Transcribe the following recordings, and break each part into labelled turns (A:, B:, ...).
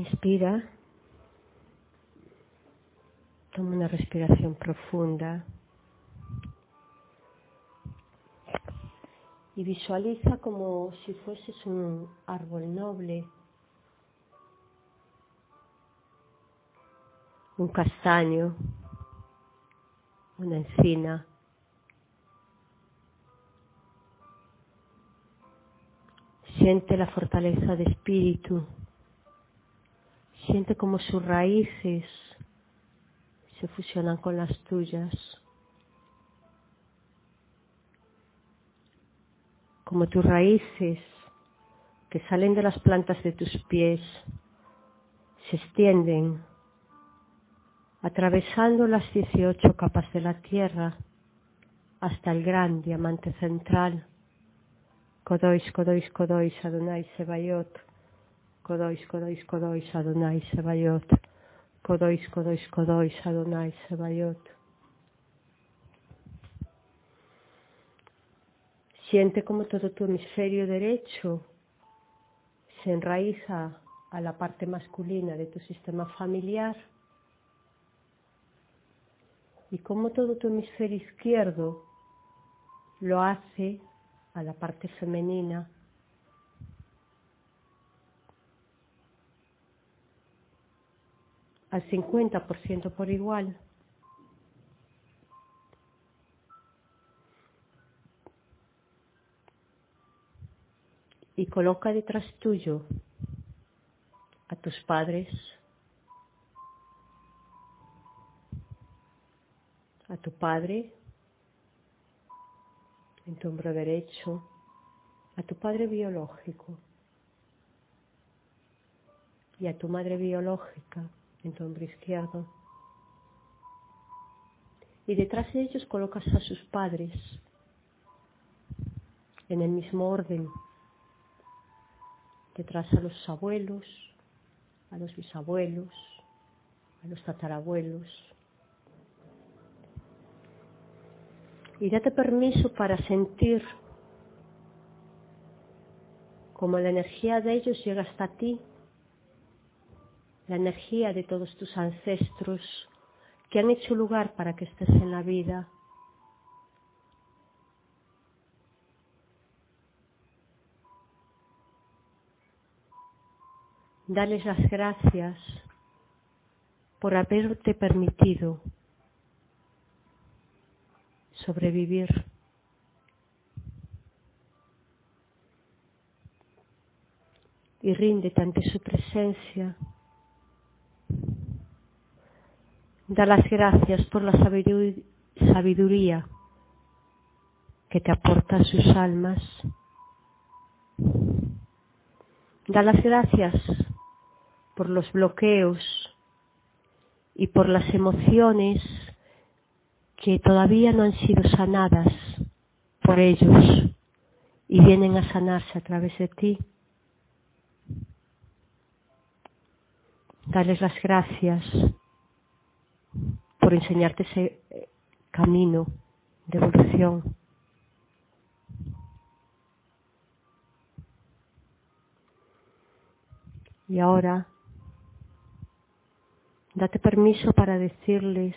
A: Inspira. Toma una respiración profunda. Y visualiza como si fueses un árbol noble, un castaño, una encina. Siente la fortaleza de espíritu. Siente como sus raíces se fusionan con las tuyas. Como tus raíces que salen de las plantas de tus pies se extienden atravesando las 18 capas de la tierra hasta el gran diamante central. Kodois, Kodois, Kodois, Adonai Sebayot. Adonai Sebayot. Adonai Sebayot. Siente como todo tu hemisferio derecho se enraiza a la parte masculina de tu sistema familiar y como todo tu hemisferio izquierdo lo hace a la parte femenina. Al 50% por igual. Y coloca detrás tuyo a tus padres, a tu padre en tu hombro derecho, a tu padre biológico y a tu madre biológica en tu hombro izquierdo. Y detrás de ellos colocas a sus padres en el mismo orden. Detrás a los abuelos, a los bisabuelos, a los tatarabuelos. Y date permiso para sentir cómo la energía de ellos llega hasta ti la energía de todos tus ancestros que han hecho lugar para que estés en la vida. Dales las gracias por haberte permitido sobrevivir. Y ríndete ante su presencia. Da las gracias por la sabiduría que te aportan sus almas. Da las gracias por los bloqueos y por las emociones que todavía no han sido sanadas por ellos y vienen a sanarse a través de ti. Dales las gracias por enseñarte ese eh, camino de evolución. Y ahora, date permiso para decirles,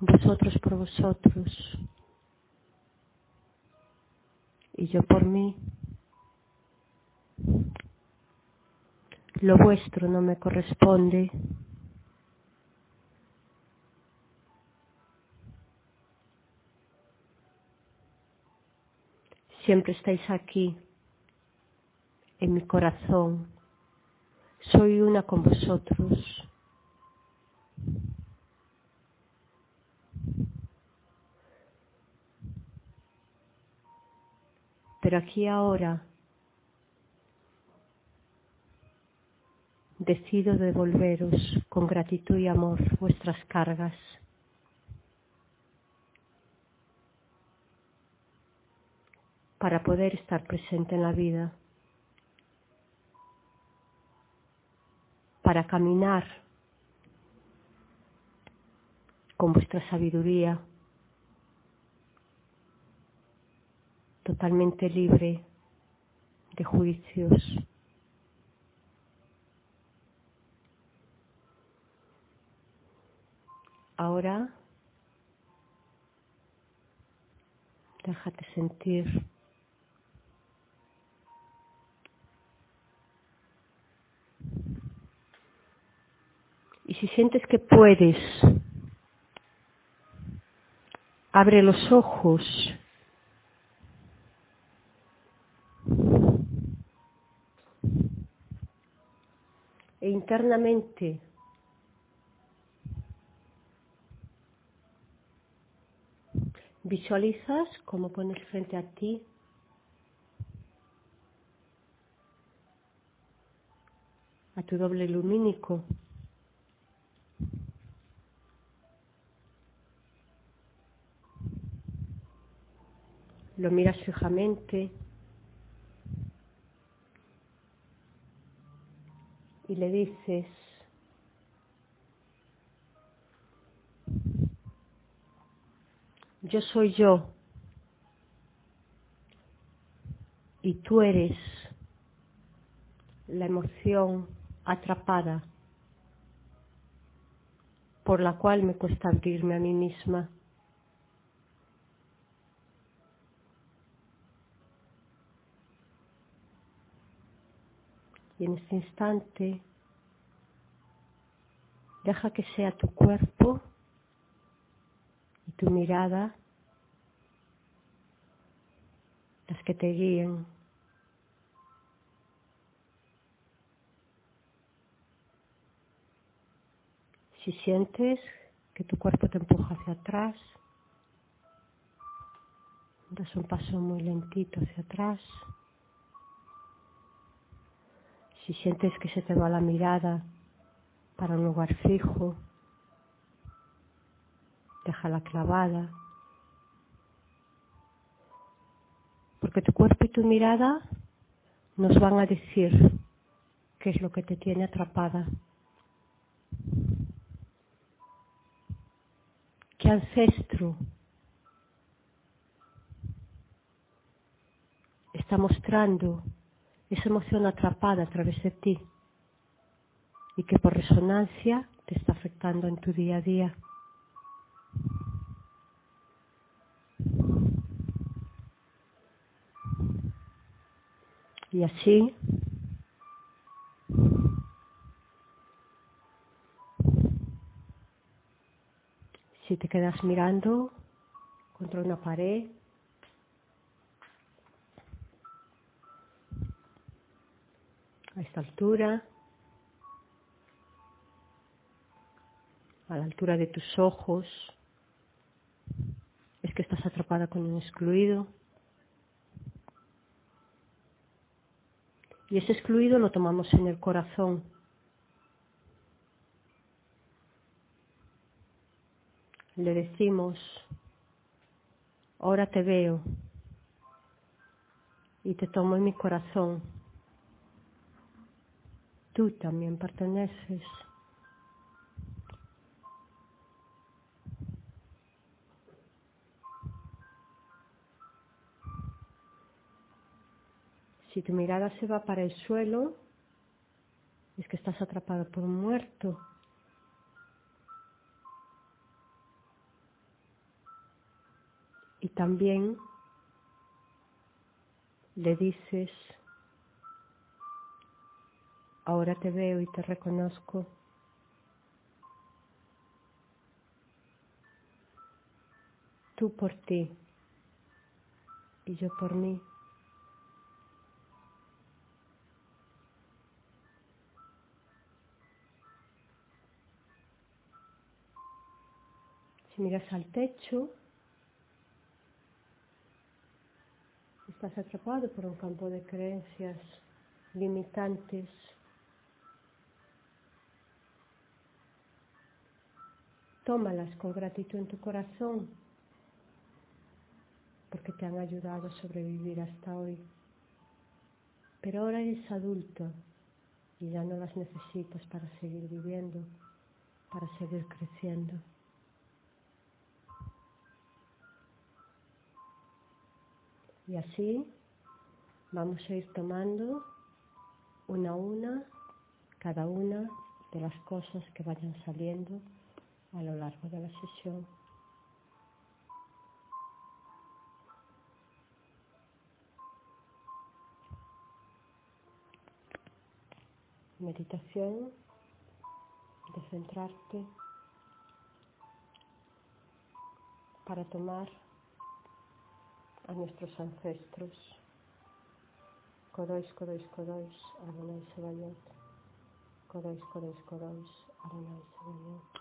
A: vosotros por vosotros y yo por mí. Lo vuestro no me corresponde. Siempre estáis aquí, en mi corazón. Soy una con vosotros. Pero aquí ahora decido devolveros con gratitud y amor vuestras cargas. para poder estar presente en la vida, para caminar con vuestra sabiduría, totalmente libre de juicios. Ahora déjate sentir. Y si sientes que puedes, abre los ojos. E internamente visualizas cómo pones frente a ti a tu doble lumínico. Lo miras fijamente y le dices, yo soy yo y tú eres la emoción atrapada por la cual me cuesta abrirme a mí misma. Y en este instante, deja que sea tu cuerpo y tu mirada las que te guíen. Si sientes que tu cuerpo te empuja hacia atrás, das un paso muy lentito hacia atrás. Si sientes que se te va la mirada para un lugar fijo, déjala clavada. Porque tu cuerpo y tu mirada nos van a decir qué es lo que te tiene atrapada. ¿Qué ancestro está mostrando esa emoción atrapada a través de ti y que por resonancia te está afectando en tu día a día? Y así si te quedas mirando contra una pared, a esta altura, a la altura de tus ojos, es que estás atrapada con un excluido. Y ese excluido lo tomamos en el corazón. Le decimos, ahora te veo y te tomo en mi corazón. Tú también perteneces. Si tu mirada se va para el suelo, es que estás atrapado por un muerto. Y también le dices, ahora te veo y te reconozco. Tú por ti y yo por mí. Si miras al techo, estás atrapado por un campo de creencias limitantes. Tómalas con gratitud en tu corazón porque te han ayudado a sobrevivir hasta hoy. Pero ahora eres adulto y ya no las necesitas para seguir viviendo, para seguir creciendo. Y así Vamos a ir tomando una a una cada una de las cosas que vayan saliendo a lo largo de la sesión. Meditación de centrarte para tomar a nuestros ancestros. Kodois, Kodois, Kodois, Adonai Sebayot. Kodois, Kodois, Kodois, Adonai Sebayot.